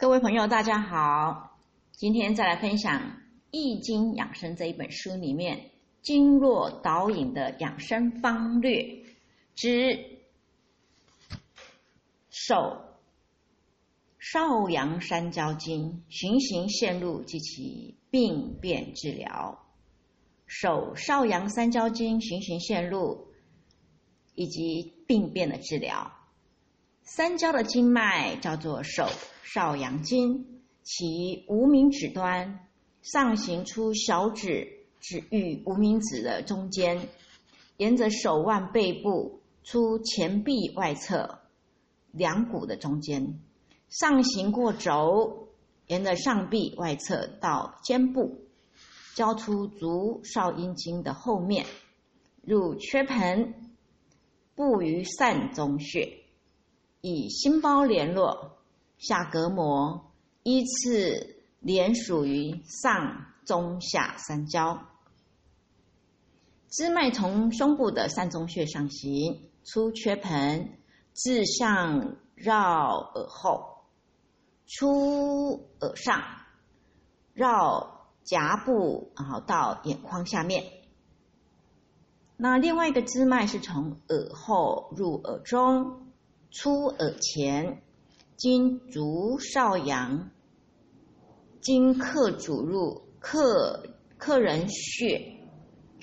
各位朋友，大家好！今天再来分享《易经养生》这一本书里面经络导引的养生方略之手少阳三焦经循行线路及其病变治疗。手少阳三焦经循行线路以及病变的治疗。三焦的经脉叫做手。少阳经，其无名指端上行出小指至与无名指的中间，沿着手腕背部出前臂外侧两股的中间，上行过肘，沿着上臂外侧到肩部，交出足少阴经的后面，入缺盆，布于膻中穴，以心包联络。下隔膜依次连属于上、中、下三焦，支脉从胸部的膻中穴上行，出缺盆，自上绕耳后，出耳上，绕颊部，然后到眼眶下面。那另外一个支脉是从耳后入耳中，出耳前。经足少阳，经客主入客客人穴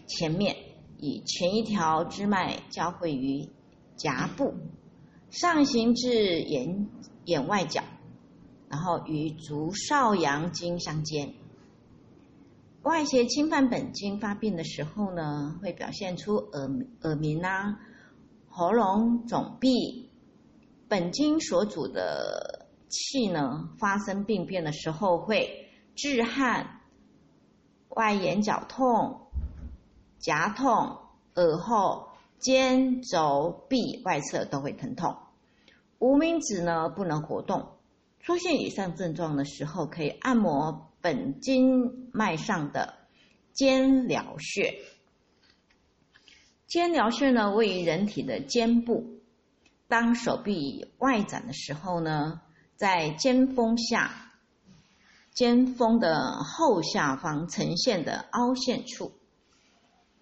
前面，以前一条支脉交汇于颊部，上行至眼眼外角，然后与足少阳经相接。外邪侵犯本经发病的时候呢，会表现出耳耳鸣啊、喉咙肿闭。本经所主的气呢，发生病变的时候会致汗、外眼角痛、颊痛、耳后、肩、肘、臂外侧都会疼痛。无名指呢不能活动，出现以上症状的时候，可以按摩本经脉上的肩髎穴。肩髎穴呢位于人体的肩部。当手臂外展的时候呢，在肩峰下，肩峰的后下方呈现的凹陷处，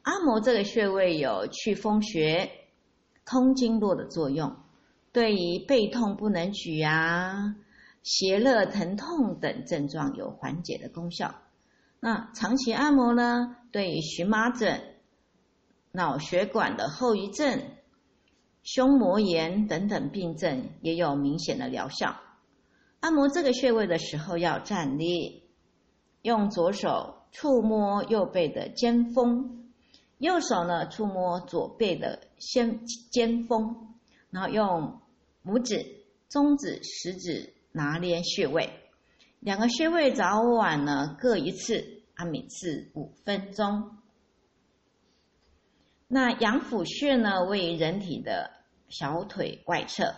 按摩这个穴位有祛风穴、通经络的作用，对于背痛不能举啊、胁热疼痛等症状有缓解的功效。那长期按摩呢，对于荨麻疹、脑血管的后遗症。胸膜炎等等病症也有明显的疗效。按摩这个穴位的时候要站立，用左手触摸右背的肩峰，右手呢触摸左背的肩肩峰，然后用拇指、中指、食指拿捏穴位。两个穴位早晚呢各一次，按每次五分钟。那阳府穴呢位于人体的。小腿外侧，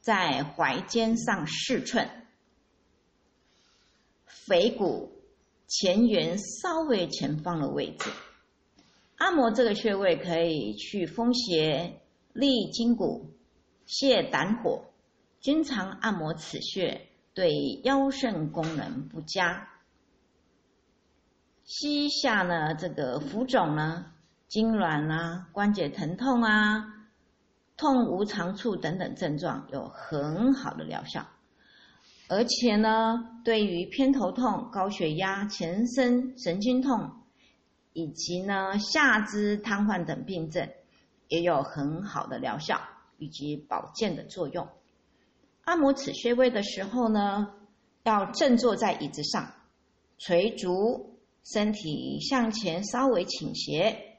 在踝尖上四寸，腓骨前缘稍微前方的位置。按摩这个穴位可以去风邪、利筋骨、泻胆火。经常按摩此穴，对腰肾功能不佳。膝下呢，这个浮肿呢、痉挛啊、关节疼痛啊。痛无长处等等症状有很好的疗效，而且呢，对于偏头痛、高血压、全身神经痛以及呢下肢瘫痪等病症，也有很好的疗效以及保健的作用。按摩此穴位的时候呢，要正坐在椅子上，垂足，身体向前稍微倾斜。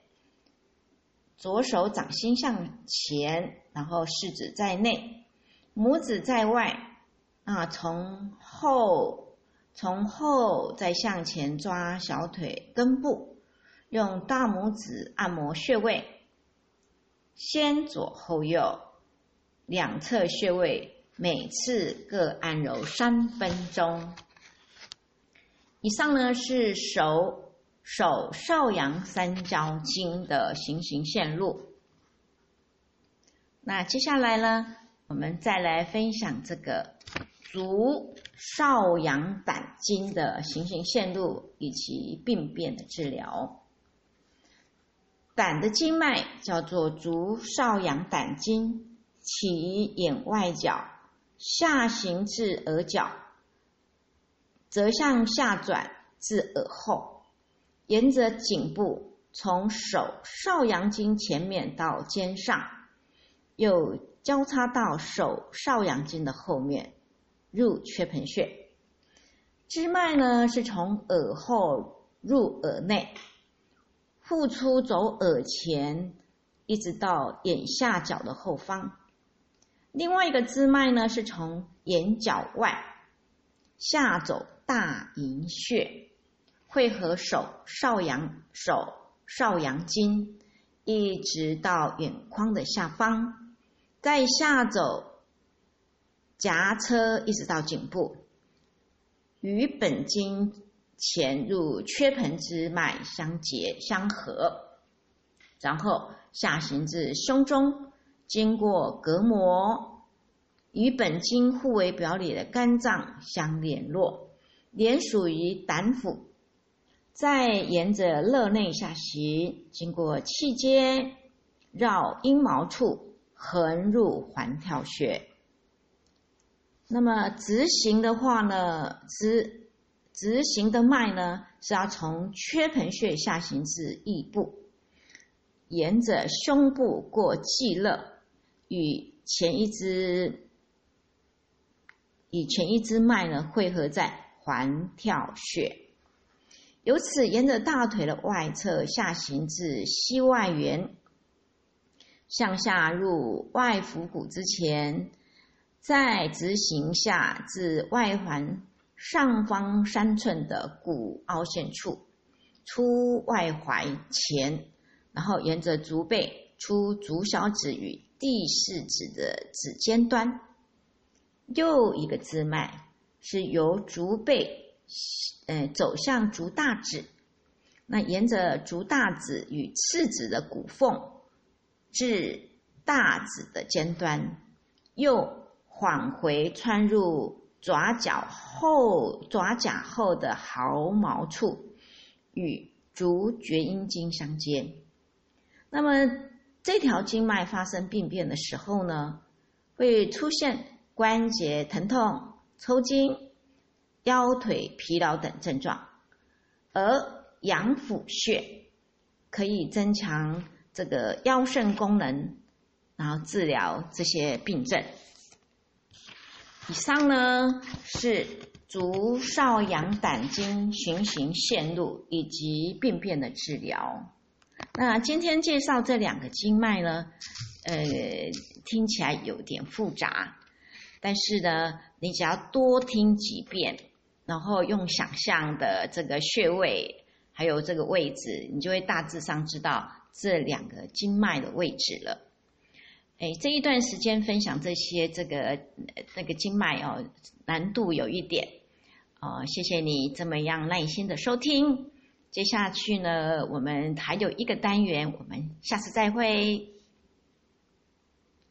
左手掌心向前，然后食指在内，拇指在外，啊，从后从后再向前抓小腿根部，用大拇指按摩穴位，先左后右两侧穴位，每次各按揉三分钟。以上呢是手。手少阳三焦经的行行线路。那接下来呢，我们再来分享这个足少阳胆经的行行线路以及病变的治疗。胆的经脉叫做足少阳胆经，起于眼外角，下行至耳角，则向下转至耳后，沿着颈部从手少阳经前面到肩上，又交叉到手少阳经的后面，入缺盆穴。支脉呢是从耳后入耳内。复出走耳前，一直到眼下角的后方。另外一个支脉呢，是从眼角外下走大迎穴，汇合手少阳手少阳经，一直到眼眶的下方，再下走颊车，一直到颈部，与本经。潜入缺盆之脉相结相合，然后下行至胸中，经过隔膜，与本经互为表里的肝脏相联络，连属于胆腑，再沿着肋内下行，经过气间，绕阴毛处，横入环跳穴。那么直行的话呢，直。直行的脉呢，是要从缺盆穴下行至腋部，沿着胸部过际肋，与前一支与前一支脉呢汇合在环跳穴，由此沿着大腿的外侧下行至膝外缘，向下入外腹股之前，再直行下至外环。上方三寸的骨凹陷处，出外踝前，然后沿着足背出足小指与第四指的指尖端。又一个支脉是由足背，呃，走向足大趾，那沿着足大趾与次趾的骨缝至大指的尖端，又缓回穿入。爪脚后，爪甲后的毫毛处与足厥阴经相接。那么这条经脉发生病变的时候呢，会出现关节疼痛、抽筋、腰腿疲劳等症状。而阳府穴可以增强这个腰肾功能，然后治疗这些病症。以上呢是足少阳胆经循行线路以及病变的治疗。那今天介绍这两个经脉呢，呃，听起来有点复杂，但是呢，你只要多听几遍，然后用想象的这个穴位还有这个位置，你就会大致上知道这两个经脉的位置了。哎，这一段时间分享这些这个那个经脉哦，难度有一点哦，谢谢你这么样耐心的收听。接下去呢，我们还有一个单元，我们下次再会。